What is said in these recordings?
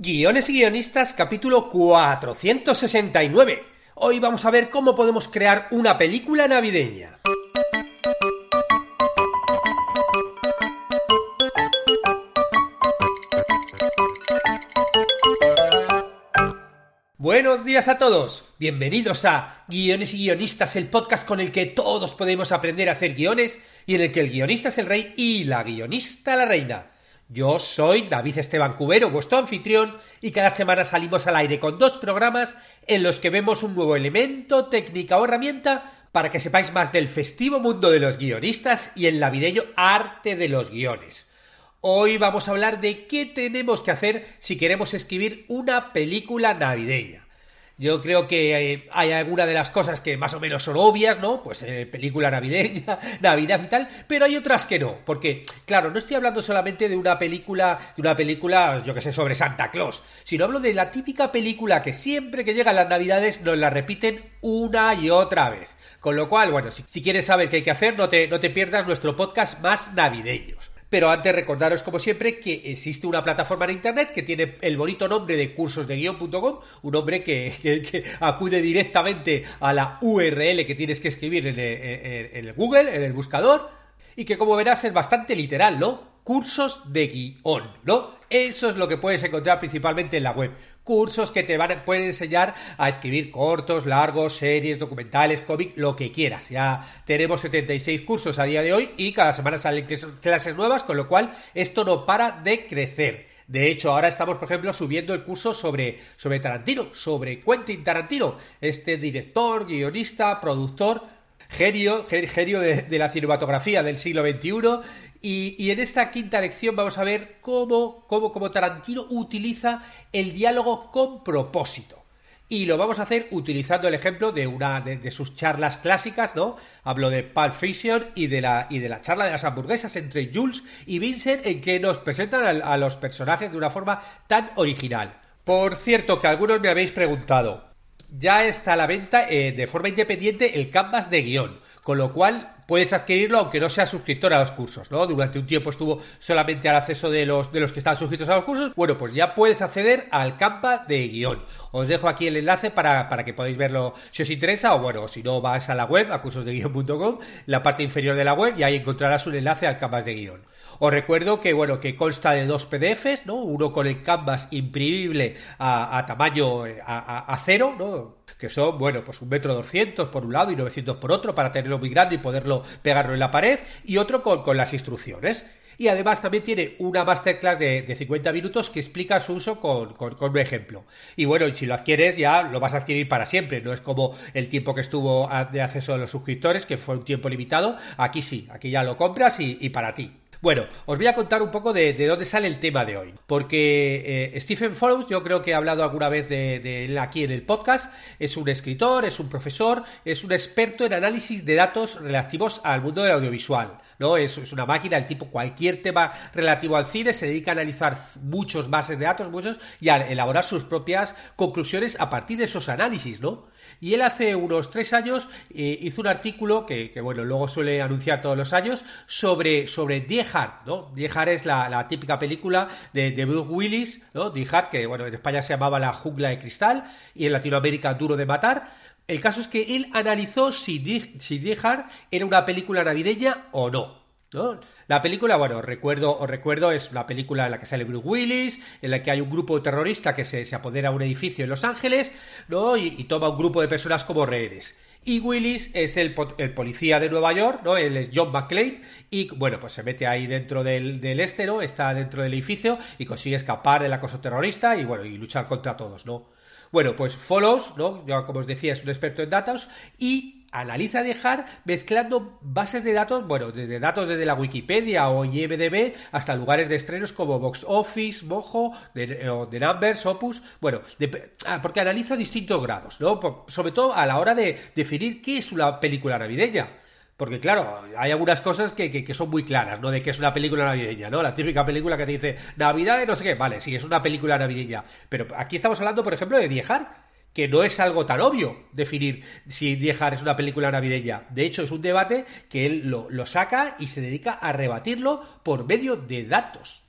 Guiones y guionistas, capítulo 469. Hoy vamos a ver cómo podemos crear una película navideña. Buenos días a todos, bienvenidos a Guiones y Guionistas, el podcast con el que todos podemos aprender a hacer guiones y en el que el guionista es el rey y la guionista la reina. Yo soy David Esteban Cubero, vuestro anfitrión, y cada semana salimos al aire con dos programas en los que vemos un nuevo elemento, técnica o herramienta para que sepáis más del festivo mundo de los guionistas y el navideño arte de los guiones. Hoy vamos a hablar de qué tenemos que hacer si queremos escribir una película navideña. Yo creo que eh, hay alguna de las cosas que más o menos son obvias, ¿no? Pues eh, película navideña, Navidad y tal, pero hay otras que no, porque claro, no estoy hablando solamente de una película, de una película, yo que sé, sobre Santa Claus, sino hablo de la típica película que siempre que llegan las Navidades nos la repiten una y otra vez. Con lo cual, bueno, si, si quieres saber qué hay que hacer, no te, no te pierdas nuestro podcast más navideños. Pero antes recordaros, como siempre, que existe una plataforma en internet que tiene el bonito nombre de cursosdeguion.com, un nombre que, acude directamente a la URL que tienes que escribir en el Google, en el buscador, y que como verás es bastante literal, ¿no? Cursos de guion, ¿no? Eso es lo que puedes encontrar principalmente en la web. Cursos que te van a, pueden enseñar a escribir cortos, largos, series, documentales, cómics, lo que quieras. Ya tenemos 76 cursos a día de hoy y cada semana salen clases nuevas, con lo cual esto no para de crecer. De hecho, ahora estamos, por ejemplo, subiendo el curso sobre, sobre Tarantino, sobre Quentin Tarantino, este director, guionista, productor, genio, genio de, la cinematografía del siglo XXI. Y, en esta quinta lección vamos a ver cómo, cómo, cómo Tarantino utiliza el diálogo con propósito. Y lo vamos a hacer utilizando el ejemplo de una de, sus charlas clásicas, ¿no? Hablo de Pulp Fiction y de, la, y de la charla de las hamburguesas entre Jules y Vincent en que nos presentan a, a los personajes de una forma tan original. Por cierto, que algunos me habéis preguntado, ya está a la venta eh, de forma independiente el canvas de guion, con lo cual puedes adquirirlo aunque no seas suscriptor a los cursos, ¿no? Durante un tiempo estuvo solamente al acceso de los, de los que estaban suscritos a los cursos. Bueno, pues ya puedes acceder al Canva de guion. Os dejo aquí el enlace para, para que podáis verlo si os interesa, o bueno, si no vas a la web, a cursosdeguion.com, la parte inferior de la web, y ahí encontrarás un enlace al Canvas de guion. Os recuerdo que, bueno, que consta de dos PDFs, ¿no? Uno con el canvas imprimible a, tamaño a, cero, ¿no? Que son, bueno, pues un metro doscientos por un lado y 900 por otro para tenerlo muy grande y poderlo pegarlo en la pared. Y otro con, con las instrucciones. Y además también tiene una masterclass de, de 50 minutos que explica su uso con, con, con, un ejemplo. Y bueno, si lo adquieres ya lo vas a adquirir para siempre. No es como el tiempo que estuvo de acceso a los suscriptores, que fue un tiempo limitado. Aquí sí, aquí ya lo compras y, y para ti. Bueno, os voy a contar un poco de, de dónde sale el tema de hoy. Porque eh, Stephen Follows, yo creo que he hablado alguna vez de, de, él aquí en el podcast, es un escritor, es un profesor, es un experto en análisis de datos relativos al mundo del audiovisual. ¿No? Es, una máquina, el tipo, cualquier tema relativo al cine, se dedica a analizar muchos bases de datos, muchos, y a elaborar sus propias conclusiones a partir de esos análisis, ¿no? Y él hace unos tres años eh, hizo un artículo que, bueno, luego suele anunciar todos los años sobre, sobre Die Hard, ¿no? Die Hard es la, la típica película de, de, Bruce Willis, ¿no? Die Hard, que bueno, en España se llamaba La Jungla de Cristal y en Latinoamérica Duro de Matar. El caso es que él analizó si Die, si era una película navideña o no. ¿no? La película, bueno, recuerdo, os recuerdo, es una película en la que sale Bruce Willis, en la que hay un grupo terrorista que se, se apodera a un edificio en Los Ángeles, ¿no? Y, y, toma un grupo de personas como rehenes. Y Willis es el, el, policía de Nueva York, ¿no? Él es John McClane, y bueno, pues se mete ahí dentro del, del este, ¿no? Está dentro del edificio y consigue escapar del acoso terrorista y bueno, y luchar contra todos, ¿no? Bueno, pues Follows, ¿no? Yo, como os decía, es un experto en datos y analiza dejar mezclando bases de datos, bueno, desde datos desde la Wikipedia o IMDB hasta lugares de estrenos como Box Office, Mojo, de, de Numbers, Opus, bueno, ah, porque analiza distintos grados, ¿no? sobre todo a la hora de definir qué es una película navideña. Porque claro, hay algunas cosas que, que, son muy claras, ¿no? De que es una película navideña, ¿no? La típica película que te dice Navidad de no sé qué, vale, sí, es una película navideña. Pero aquí estamos hablando, por ejemplo, de Viejar, que no es algo tan obvio definir si Viejar es una película navideña. De hecho, es un debate que él lo, lo saca y se dedica a rebatirlo por medio de datos.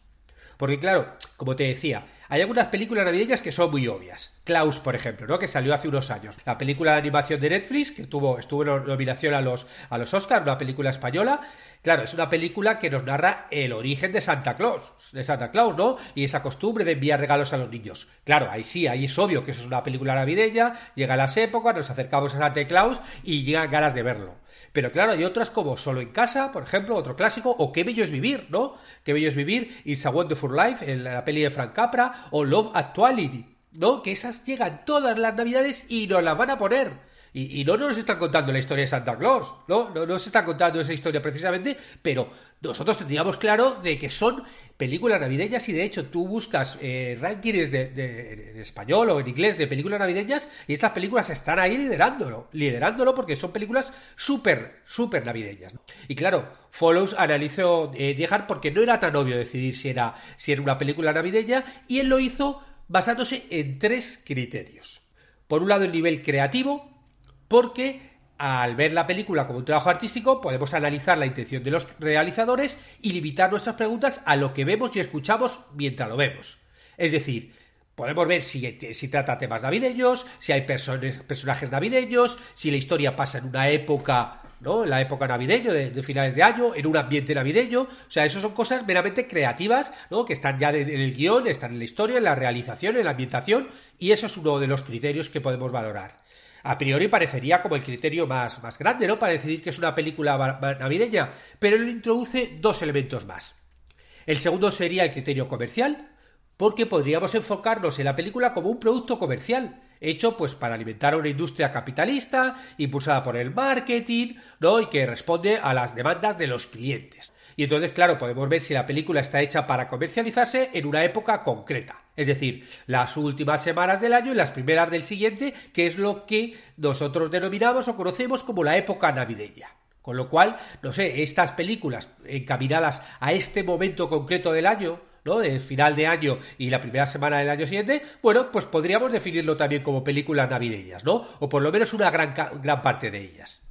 Porque claro, como te decía, hay algunas películas navideñas que son muy obvias. Klaus, por ejemplo, ¿no? Que salió hace unos años. La película de animación de Netflix, que tuvo, estuvo en nominación a los, a los Oscars, una película española. Claro, es una película que nos narra el origen de Santa Claus, de Santa Claus, ¿no? Y esa costumbre de enviar regalos a los niños. Claro, ahí sí, ahí es obvio que eso es una película navideña, llega las épocas, nos acercamos a Santa Claus y llegan ganas de verlo. Pero claro, hay otras como Solo en casa, por ejemplo, otro clásico, o Qué bello es vivir, ¿no? Qué bello es vivir, It's a Wonderful Life, en la peli de Frank Capra, o Love Actuality, ¿no? Que esas llegan todas las navidades y nos las van a poner. Y, no nos están contando la historia de Santa Claus, ¿no? No nos están contando esa historia precisamente, pero nosotros tendríamos claro de que son películas navideñas y de hecho tú buscas eh, rankings de, en español o en inglés de películas navideñas y estas películas están ahí liderándolo, liderándolo porque son películas súper, súper navideñas. Y claro, Follows analizó eh, porque no era tan obvio decidir si era, si era una película navideña y él lo hizo basándose en tres criterios. Por un lado el nivel creativo, porque al ver la película como un trabajo artístico podemos analizar la intención de los realizadores y limitar nuestras preguntas a lo que vemos y escuchamos mientras lo vemos. Es decir, podemos ver si, trata temas navideños, si hay personajes navideños, si la historia pasa en una época ¿no? En la época navideña, de, finales de año, en un ambiente navideño. O sea, eso son cosas meramente creativas, ¿no? Que están ya en el guion, están en la historia, en la realización, en la ambientación, y eso es uno de los criterios que podemos valorar a priori parecería como el criterio más, más grande, ¿no? Para decidir que es una película navideña, pero él introduce dos elementos más. El segundo sería el criterio comercial, porque podríamos enfocarnos en la película como un producto comercial, hecho pues para alimentar a una industria capitalista, impulsada por el marketing, ¿no? Y que responde a las demandas de los clientes. Y entonces, claro, podemos ver si la película está hecha para comercializarse en una época concreta. Es decir, las últimas semanas del año y las primeras del siguiente, que es lo que nosotros denominamos o conocemos como la época navideña. Con lo cual, no sé, estas películas encaminadas a este momento concreto del año, ¿no? Del final de año y la primera semana del año siguiente, bueno, pues podríamos definirlo también como películas navideñas, ¿no? O por lo menos una gran, gran parte de ellas.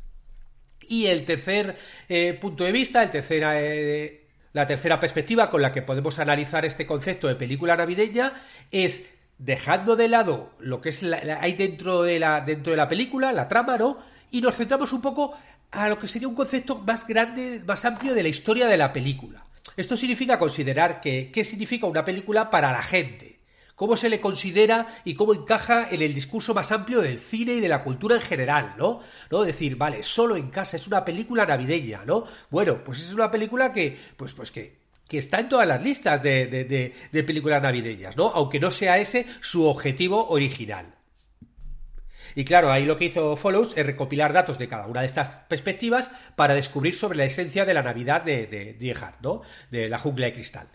Y el tercer eh, punto de vista, el eh, la tercera perspectiva con la que podemos analizar este concepto de película navideña es dejando de lado lo que es hay dentro de la dentro de la película, la trama, ¿no? Y nos centramos un poco a lo que sería un concepto más grande, más amplio de la historia de la película. Esto significa considerar que qué significa una película para la gente cómo se le considera y cómo encaja en el discurso más amplio del cine y de la cultura en general, ¿no? ¿No? Decir, vale, solo en casa es una película navideña, ¿no? Bueno, pues es una película que, pues, pues que que está en todas las listas de, de, de, películas navideñas, ¿no? Aunque no sea ese su objetivo original. Y claro, ahí lo que hizo Follows es recopilar datos de cada una de estas perspectivas para descubrir sobre la esencia de la Navidad de, de, de ¿no? De la jungla de cristal.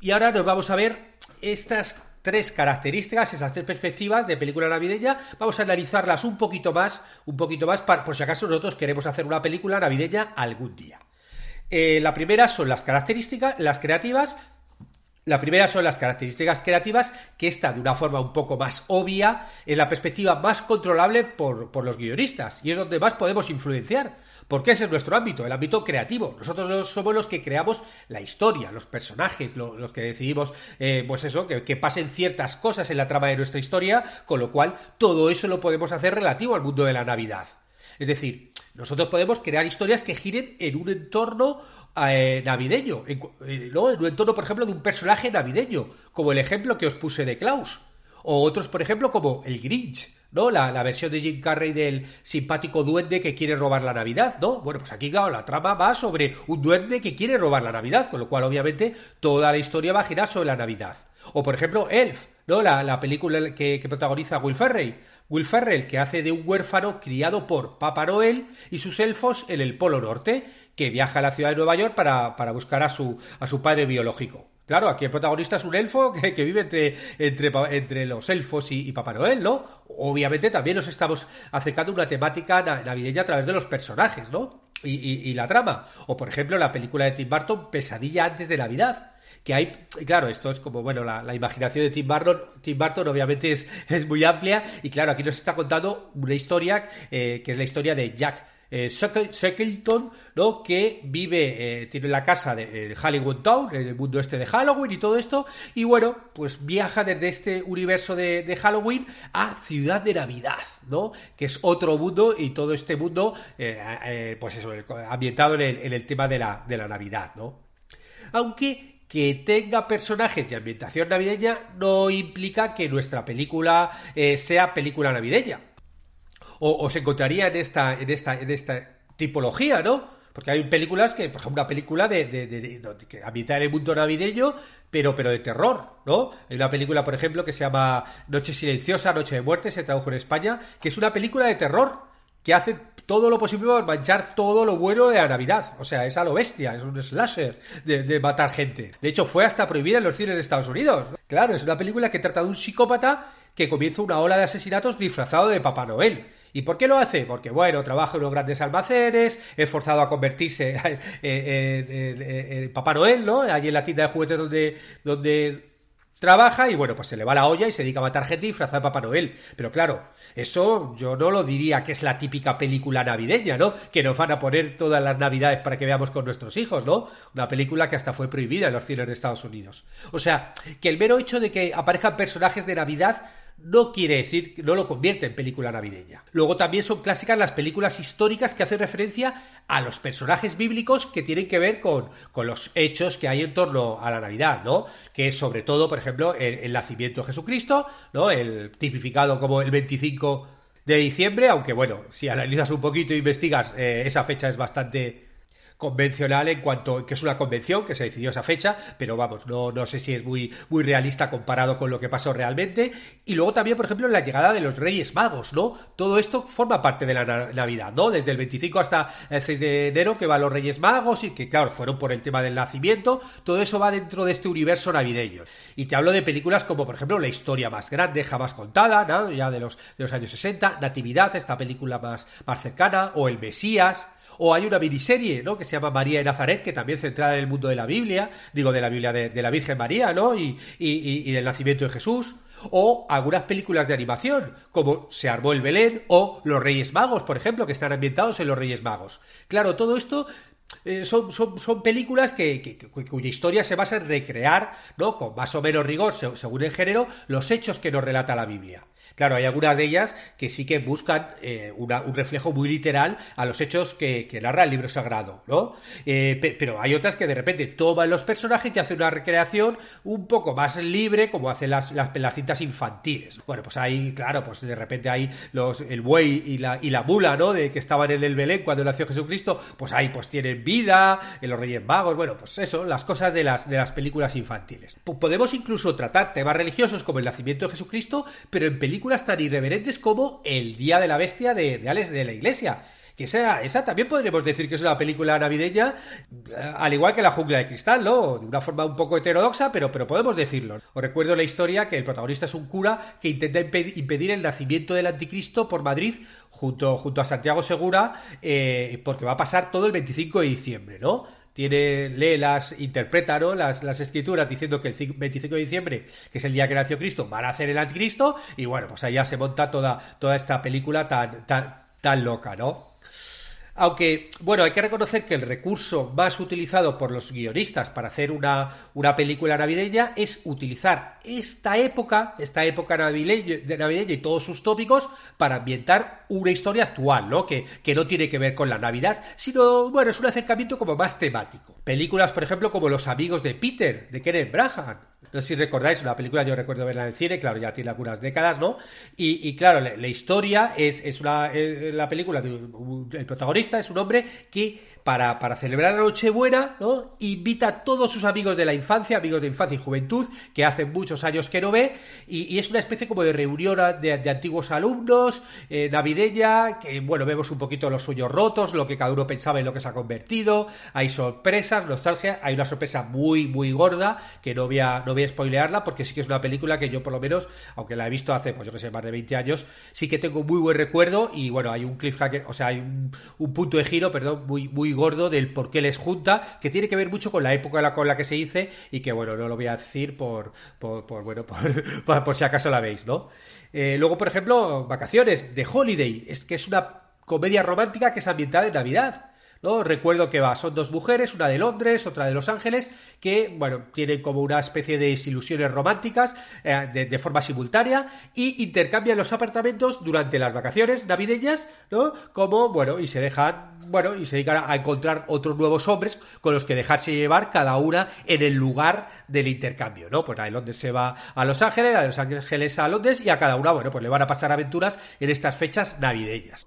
Y ahora nos vamos a ver estas tres características, esas tres perspectivas de película navideña. Vamos a analizarlas un poquito más, un poquito más, por si acaso nosotros queremos hacer una película navideña algún día. Eh, la primera son las características, las creativas. La primera son las características creativas, que está de una forma un poco más obvia, en la perspectiva más controlable por, por los guionistas, y es donde más podemos influenciar porque ese es nuestro ámbito, el ámbito creativo. Nosotros somos los que creamos la historia, los personajes, los que decidimos, eh, pues eso, que, pasen ciertas cosas en la trama de nuestra historia, con lo cual todo eso lo podemos hacer relativo al mundo de la Navidad. Es decir, nosotros podemos crear historias que giren en un entorno eh, navideño, en, ¿no? en un entorno, por ejemplo, de un personaje navideño, como el ejemplo que os puse de Klaus, o otros, por ejemplo, como el Grinch ¿no? La, la, versión de Jim Carrey del simpático duende que quiere robar la Navidad, ¿no? Bueno, pues aquí, claro, la trama va sobre un duende que quiere robar la Navidad, con lo cual, obviamente, toda la historia va a girar sobre la Navidad. O, por ejemplo, Elf, ¿no? La, película que, que, protagoniza Will Ferrell. Will Ferrell, que hace de un huérfano criado por Papá Noel y sus elfos en el Polo Norte, que viaja a la ciudad de Nueva York para, para buscar a su, a su padre biológico. Claro, aquí el protagonista es un elfo que, vive entre, entre, entre, los elfos y, Papá Noel, ¿no? Obviamente también nos estamos acercando a una temática navideña a través de los personajes, ¿no? Y, la trama. O, por ejemplo, la película de Tim Burton, Pesadilla antes de Navidad. Que hay, claro, esto es como, bueno, la, imaginación de Tim Burton, Tim Burton obviamente es, es, muy amplia y claro, aquí nos está contando una historia eh, que es la historia de Jack eh, Shackleton, ¿no? que vive, eh, tiene la casa de, Hollywood Town, en el mundo este de Halloween y todo esto, y bueno, pues viaja desde este universo de, Halloween a Ciudad de Navidad, ¿no? Que es otro mundo y todo este mundo, eh, pues eso, ambientado en el, tema de la, de la Navidad, ¿no? Aunque que tenga personajes de ambientación navideña no implica que nuestra película sea película navideña o, se encontraría en esta, en esta, en esta tipología, ¿no? Porque hay películas que, por ejemplo, una película de, de, que habita en el mundo navideño, pero, pero de terror, ¿no? Hay una película, por ejemplo, que se llama Noche Silenciosa, Noche de Muerte, se tradujo en España, que es una película de terror, que hace todo lo posible para manchar todo lo bueno de la Navidad. O sea, es a lo bestia, es un slasher de, matar gente. De hecho, fue hasta prohibida en los cines de Estados Unidos. Claro, es una película que trata de un psicópata que comienza una ola de asesinatos disfrazado de Papá Noel. ¿Y por qué lo hace? Porque, bueno, trabaja en unos grandes almacenes, es forzado a convertirse en, Papá Noel, ¿no? Allí en la tienda de juguetes donde, donde trabaja y, bueno, pues se le va la olla y se dedica a matar gente disfrazada de Papá Noel. Pero claro, eso yo no lo diría que es la típica película navideña, ¿no? Que nos van a poner todas las navidades para que veamos con nuestros hijos, ¿no? Una película que hasta fue prohibida en los cines de Estados Unidos. O sea, que el mero hecho de que aparezcan personajes de Navidad no quiere decir que no lo convierte en película navideña. Luego también son clásicas las películas históricas que hacen referencia a los personajes bíblicos que tienen que ver con, con los hechos que hay en torno a la Navidad, ¿no? Que es sobre todo, por ejemplo, el, nacimiento de Jesucristo, ¿no? El tipificado como el 25 de diciembre, aunque bueno, si analizas un poquito e investigas, eh, esa fecha es bastante convencional en cuanto que es una convención que se decidió esa fecha, pero vamos, no, no sé si es muy, muy realista comparado con lo que pasó realmente. Y luego también, por ejemplo, la llegada de los Reyes Magos, ¿no? Todo esto forma parte de la Navidad, ¿no? Desde el 25 hasta el 6 de enero que van los Reyes Magos y que, claro, fueron por el tema del nacimiento, todo eso va dentro de este universo navideño. Y te hablo de películas como, por ejemplo, La historia más grande jamás contada, ¿no? Ya de los, de los años 60, Natividad, esta película más, más cercana, o El Mesías, o hay una miniserie, ¿no? Que se llama María de Nazaret, que también centrada en el mundo de la Biblia, digo, de la Biblia de, la Virgen María, ¿no? Y, y, del nacimiento de Jesús. O algunas películas de animación, como Se armó el Belén o Los Reyes Magos, por ejemplo, que están ambientados en Los Reyes Magos. Claro, todo esto eh, son, son, son, películas que, cuya historia se basa en recrear, ¿no? Con más o menos rigor, según el género, los hechos que nos relata la Biblia. Claro, hay algunas de ellas que sí que buscan eh, un reflejo muy literal a los hechos que, narra el libro sagrado, ¿no? Eh, pero hay otras que de repente toman los personajes y hacen una recreación un poco más libre, como hacen las, las, cintas infantiles. Bueno, pues ahí, claro, pues de repente hay los, el buey y la, y la mula, ¿no? De que estaban en el Belén cuando nació Jesucristo, pues ahí pues tienen vida, en los Reyes Magos, bueno, pues eso, las cosas de las, de las películas infantiles. podemos incluso tratar temas religiosos como el nacimiento de Jesucristo, pero en películas tan irreverentes como El Día de la Bestia de, de Alex de la Iglesia. Que esa, esa también podríamos decir que es una película navideña, eh, al igual que La Jungla de Cristal, ¿no? De una forma un poco heterodoxa, pero, pero podemos decirlo. Os recuerdo la historia que el protagonista es un cura que intenta impedir el nacimiento del anticristo por Madrid junto, junto a Santiago Segura, eh, porque va a pasar todo el 25 de diciembre, ¿no? Tiene, lee las, interpreta ¿no? las, las escrituras diciendo que el 25 de diciembre, que es el día que nació Cristo, van a hacer el anticristo, y bueno, pues allá se monta toda, toda esta película tan, tan, tan loca, ¿no? Aunque, bueno, hay que reconocer que el recurso más utilizado por los guionistas para hacer una, una película navideña es utilizar esta época, esta época navideña, y todos sus tópicos para ambientar una historia actual, ¿no? Que, que no tiene que ver con la Navidad, sino, bueno, es un acercamiento como más temático. Películas, por ejemplo, como Los amigos de Peter, de Kenneth Branagh, No sé si recordáis, una película yo recuerdo verla en cine, claro, ya tiene algunas décadas, ¿no? Y, claro, la, historia es, es una, eh, la película, de, el protagonista es un hombre que para, para celebrar la Nochebuena, ¿no? Invita a todos sus amigos de la infancia, amigos de infancia y juventud, que hace muchos años que no ve, y, es una especie como de reunión de, antiguos alumnos, eh, navideña, que bueno, vemos un poquito los suyos rotos, lo que cada uno pensaba en lo que se ha convertido, hay sorpresas, nostalgia, hay una sorpresa muy, muy gorda, que no voy a, no voy a spoilearla, porque sí que es una película que yo por lo menos, aunque la he visto hace, pues yo que sé, más de 20 años, sí que tengo muy buen recuerdo, y bueno, hay un cliffhanger, o sea, hay un, un punto de giro, perdón, muy, muy gordo del por qué les junta, que tiene que ver mucho con la época con la que se dice y que, bueno, no lo voy a decir por, por, bueno, por, por, si acaso la veis, ¿no? Eh, luego, por ejemplo, Vacaciones, de Holiday, es que es una comedia romántica que es ambientada en Navidad. Recuerdo que va, son dos mujeres, una de Londres, otra de Los Ángeles, que, bueno, tienen como una especie de desilusiones románticas eh, de, forma simultánea y intercambian los apartamentos durante las vacaciones navideñas, ¿no? Como, bueno, y se dejan, bueno, y se dedican a encontrar otros nuevos hombres con los que dejarse llevar cada una en el lugar del intercambio, ¿no? Pues la de Londres se va a Los Ángeles, la de Los Ángeles a Londres y a cada una, bueno, pues le van a pasar aventuras en estas fechas navideñas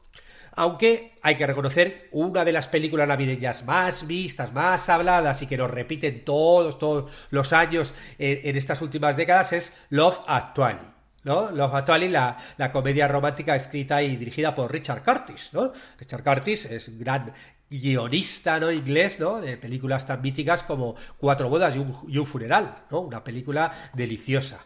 aunque hay que reconocer una de las películas navideñas más vistas, más habladas y que nos repiten todos, todos los años en, estas últimas décadas es Love Actually. ¿no? Love Actually, la, la, comedia romántica escrita y dirigida por Richard Curtis, ¿no? Richard Curtis es gran guionista ¿no? inglés ¿no? de películas tan míticas como Cuatro bodas y un, y un funeral, ¿no? una película deliciosa.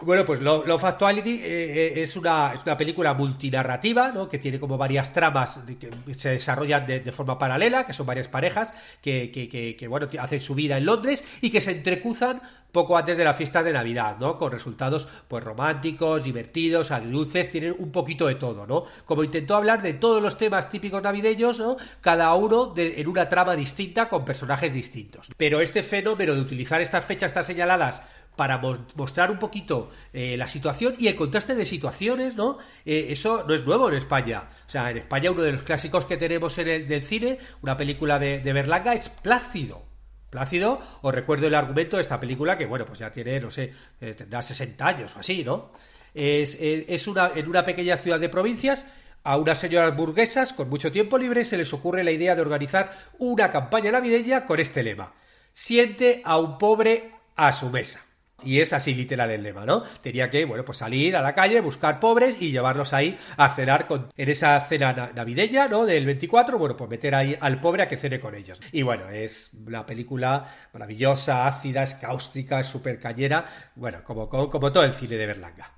Bueno, pues Love Actuality eh, eh, es, una, película multinarrativa, ¿no? Que tiene como varias tramas que se desarrollan de, forma paralela, que son varias parejas que, que, que, bueno, hacen su vida en Londres y que se entrecruzan poco antes de la fiesta de Navidad, ¿no? Con resultados, pues, románticos, divertidos, agridulces, tienen un poquito de todo, ¿no? Como intentó hablar de todos los temas típicos navideños, ¿no? Cada uno en una trama distinta con personajes distintos. Pero este fenómeno de utilizar estas fechas tan señaladas para mostrar un poquito eh, la situación y el contraste de situaciones, ¿no? Eh, eso no es nuevo en España. O sea, en España uno de los clásicos que tenemos en el cine, una película de, Berlanga, es Plácido. Plácido, os recuerdo el argumento de esta película que, bueno, pues ya tiene, no sé, eh, tendrá 60 años o así, ¿no? Es, es, una, en una pequeña ciudad de provincias a unas señoras burguesas con mucho tiempo libre se les ocurre la idea de organizar una campaña navideña con este lema. Siente a un pobre a su mesa. Y es así literal el lema, ¿no? Tenía que, bueno, pues salir a la calle, buscar pobres y llevarlos ahí a cenar con, en esa cena navideña, ¿no? Del 24, bueno, pues meter ahí al pobre a que cene con ellos. Y bueno, es una película maravillosa, ácida, es cáustica, es súper cañera, bueno, como, como, todo el cine de Berlanga.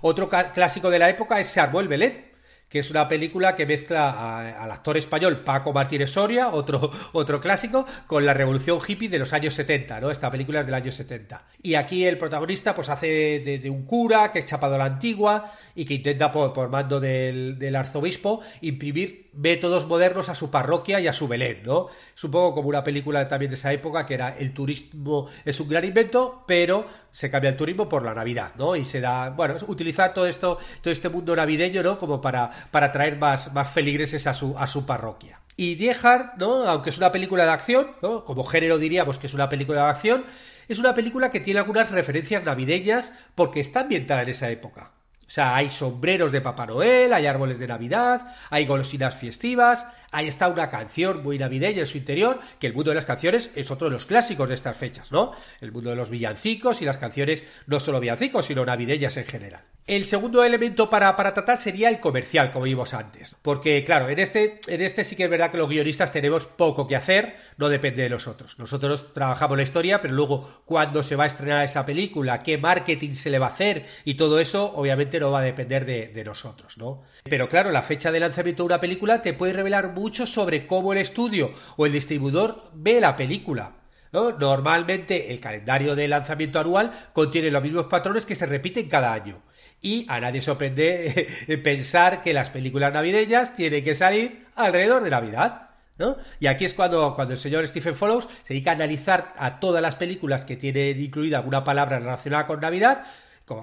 Otro clásico de la época es Se armó el Belén, que es una película que mezcla al actor español Paco Martínez Soria, otro, otro clásico, con la revolución hippie de los años 70, ¿no? Esta película es del año 70. Y aquí el protagonista pues hace de, un cura que es chapado a la antigua y que intenta por, por mando del, del arzobispo imprimir métodos modernos a su parroquia y a su Belén, ¿no? Es un poco como una película también de esa época que era el turismo es un gran invento, pero se cambia el turismo por la Navidad, ¿no? Y se da, bueno, utilizar todo esto, todo este mundo navideño, ¿no? Como para, para traer más, más feligreses a su, a su parroquia. Y Die Hard, ¿no? Aunque es una película de acción, ¿no? Como género diríamos que es una película de acción, es una película que tiene algunas referencias navideñas porque está ambientada en esa época. O sea, hay sombreros de Papá Noel, hay árboles de Navidad, hay golosinas festivas, ahí está una canción muy navideña en su interior, que el mundo de las canciones es otro de los clásicos de estas fechas, ¿no? El mundo de los villancicos y las canciones no solo villancicos, sino navideñas en general. El segundo elemento para, para, tratar sería el comercial, como vimos antes. Porque, claro, en este, en este sí que es verdad que los guionistas tenemos poco que hacer, no depende de nosotros. Nosotros trabajamos la historia, pero luego cuando se va a estrenar esa película, qué marketing se le va a hacer y todo eso, obviamente no va a depender de, de nosotros, ¿no? Pero claro, la fecha de lanzamiento de una película te puede revelar mucho sobre cómo el estudio o el distribuidor ve la película. ¿No? Normalmente el calendario de lanzamiento anual contiene los mismos patrones que se repiten cada año y a nadie sorprende pensar que las películas navideñas tienen que salir alrededor de Navidad. ¿no? Y aquí es cuando, cuando el señor Stephen Follows se dedica a analizar a todas las películas que tienen incluida alguna palabra relacionada con Navidad,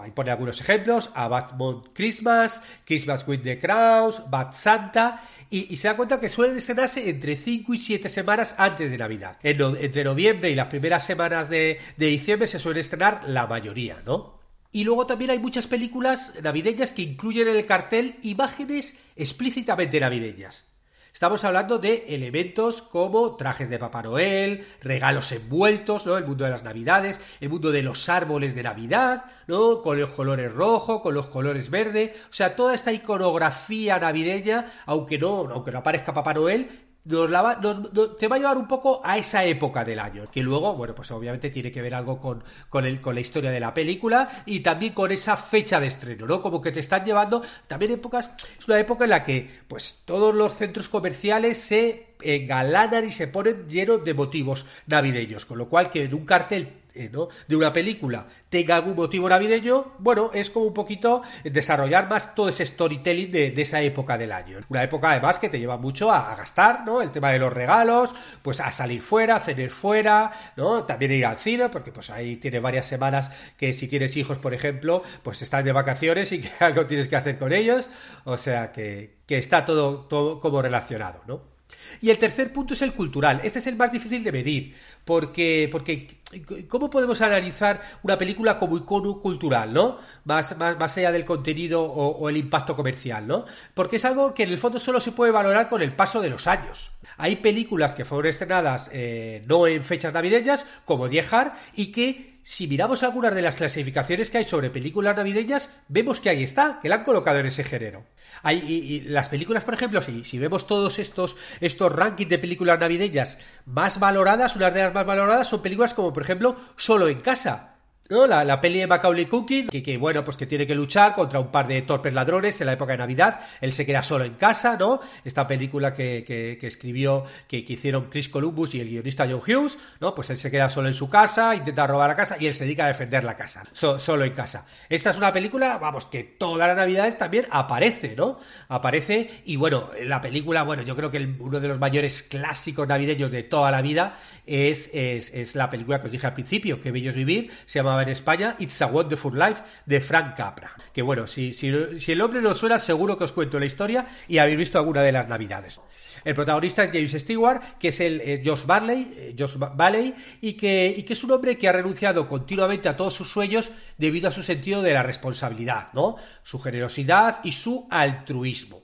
ahí pone algunos ejemplos, a Batman Christmas, Christmas with the Crowds, Bad Santa, y, se da cuenta que suelen estrenarse entre 5 y 7 semanas antes de Navidad. entre noviembre y las primeras semanas de, de diciembre se suele estrenar la mayoría, ¿no? Y luego también hay muchas películas navideñas que incluyen en el cartel imágenes explícitamente navideñas. Estamos hablando de elementos como trajes de Papá Noel, regalos envueltos, ¿no? El mundo de las Navidades, el mundo de los árboles de Navidad, ¿no? Con los colores rojo, con los colores verde, o sea, toda esta iconografía navideña, aunque no, aunque no aparezca Papá Noel, te va a llevar un poco a esa época del año, que luego, bueno, pues obviamente tiene que ver algo con, con, el, con la historia de la película y también con esa fecha de estreno, ¿no? Como que te están llevando, también épocas, es una época en la que, pues, todos los centros comerciales se engalanan y se ponen llenos de motivos navideños, con lo cual que en un cartel eh, de una película tenga algún motivo navideño, bueno, es como un poquito desarrollar más todo ese storytelling de, esa época del año. Una época además que te lleva mucho a, gastar, ¿no? El tema de los regalos, pues a salir fuera, a cenar fuera, ¿no? También ir al cine, porque pues ahí tiene varias semanas que si tienes hijos, por ejemplo, pues están de vacaciones y que algo tienes que hacer con ellos, o sea que, que está todo, todo como relacionado, ¿no? Y el tercer punto es el cultural. Este es el más difícil de medir, porque, porque ¿cómo podemos analizar una película como icono cultural, ¿no? Más, más, allá del contenido o, el impacto comercial, ¿no? Porque es algo que en el fondo solo se puede valorar con el paso de los años. Hay películas que fueron estrenadas eh, no en fechas navideñas, como Die y que si miramos algunas de las clasificaciones que hay sobre películas navideñas, vemos que ahí está, que la han colocado en ese género. Hay, y, las películas, por ejemplo, si, si vemos todos estos, estos rankings de películas navideñas más valoradas, unas de las más valoradas son películas como, por ejemplo, Solo en casa, ¿no? La, la, peli de Macaulay Culkin, que, que, bueno, pues que tiene que luchar contra un par de torpes ladrones en la época de Navidad, él se queda solo en casa, ¿no? Esta película que, que, escribió, que, hicieron Chris Columbus y el guionista John Hughes, ¿no? Pues él se queda solo en su casa, intenta robar la casa y él se dedica a defender la casa, solo en casa. Esta es una película, vamos, que todas las Navidades también aparece, ¿no? Aparece y bueno, la película, bueno, yo creo que uno de los mayores clásicos navideños de toda la vida es, es, es la película que os dije al principio, que Bellos Vivir, se llama en España, It's a Wonderful Life de Frank Capra. Que bueno, si, si, si el hombre no suena, seguro que os cuento la historia y habéis visto alguna de las navidades. El protagonista es James Stewart, que es el Josh Barley, eh, Josh y que, y que es un hombre que ha renunciado continuamente a todos sus sueños debido a su sentido de la responsabilidad, ¿no? Su generosidad y su altruismo.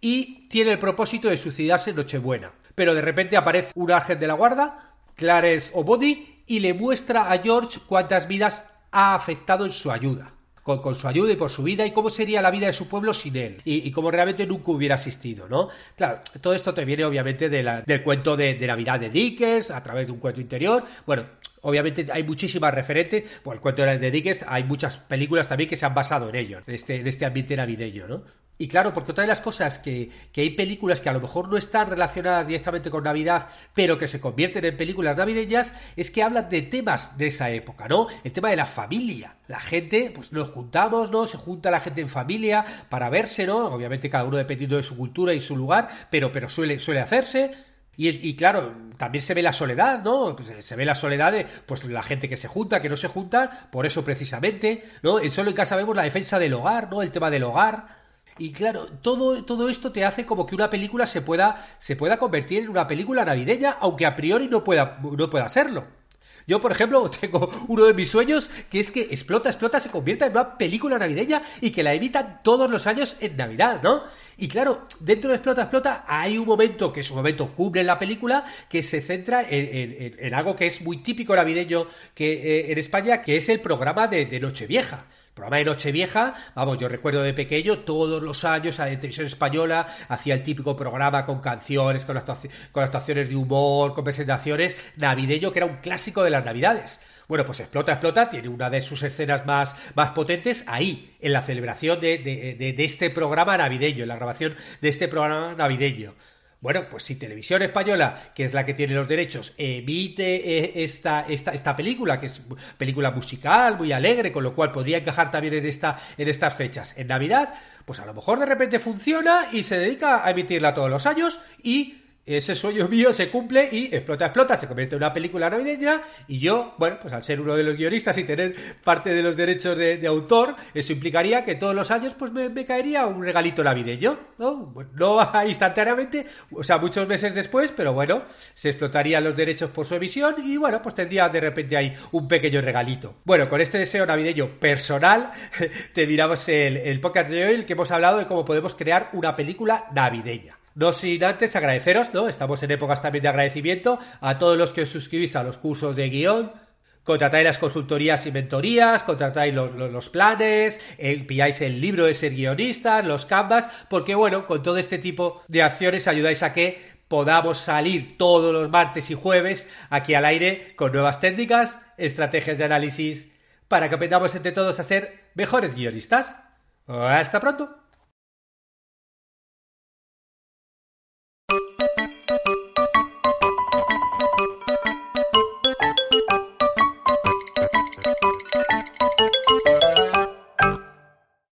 Y tiene el propósito de suicidarse en Nochebuena. Pero de repente aparece un ángel de la guarda, Clarence O'Body, y le muestra a George cuántas vidas ha afectado en su ayuda. Con, su ayuda y por su vida y cómo sería la vida de su pueblo sin él y, cómo realmente nunca hubiera asistido, ¿no? Claro, todo esto te viene obviamente del cuento de, Navidad de Dickens a través de un cuento interior. Bueno, obviamente hay muchísimas referentes, por el cuento de Dickens hay muchas películas también que se han basado en ello, en este, en este ambiente navideño, ¿no? Y claro, porque otra de las cosas que, que, hay películas que a lo mejor no están relacionadas directamente con Navidad, pero que se convierten en películas navideñas, es que hablan de temas de esa época, ¿no? El tema de la familia. La gente, pues nos juntamos, ¿no? Se junta la gente en familia para verse, ¿no? Obviamente cada uno dependiendo de su cultura y su lugar, pero, pero suele, suele hacerse. Y, y, claro, también se ve la soledad, ¿no? Pues, se ve la soledad de pues, la gente que se junta, que no se junta, por eso precisamente, ¿no? En solo en casa vemos la defensa del hogar, ¿no? El tema del hogar. Y claro, todo, todo esto te hace como que una película se pueda, se pueda convertir en una película navideña, aunque a priori no pueda, no pueda serlo. Yo, por ejemplo, tengo uno de mis sueños que es que Explota, Explota se convierta en una película navideña y que la emitan todos los años en Navidad, ¿no? Y claro, dentro de Explota, Explota hay un momento que es un momento cumbre en la película que se centra en, algo que es muy típico navideño que, eh, en España, que es el programa de, de Nochevieja programa de Nochevieja, vamos, yo recuerdo de pequeño, todos los años a la televisión española hacía el típico programa con canciones, con, actuaciones de humor, con presentaciones, navideño, que era un clásico de las navidades. Bueno, pues Explota, Explota tiene una de sus escenas más, más potentes ahí, en la celebración de, de este programa navideño, en la grabación de este programa navideño. Bueno, pues si Televisión Española, que es la que tiene los derechos, emite eh, esta, esta, esta película, que es película musical, muy alegre, con lo cual podría encajar también en, esta, en estas fechas, en Navidad, pues a lo mejor de repente funciona y se dedica a emitirla todos los años y ese sueño mío se cumple y explota, explota, se convierte en una película navideña y yo, bueno, pues al ser uno de los guionistas y tener parte de los derechos de, autor, eso implicaría que todos los años pues me, caería un regalito navideño, ¿no? no instantáneamente, o sea, muchos meses después, pero bueno, se explotarían los derechos por su emisión y bueno, pues tendría de repente ahí un pequeño regalito. Bueno, con este deseo navideño personal, terminamos el, el podcast de hoy, el que hemos hablado de cómo podemos crear una película navideña. No sin antes agradeceros, ¿no? Estamos en épocas también de agradecimiento a todos los que os suscribís a los cursos de guion, contratáis las consultorías y mentorías, contratáis los, planes, eh, pilláis el libro de ser guionista, los canvas, porque bueno, con todo este tipo de acciones ayudáis a que podamos salir todos los martes y jueves aquí al aire con nuevas técnicas, estrategias de análisis, para que aprendamos entre todos a ser mejores guionistas. Hasta pronto.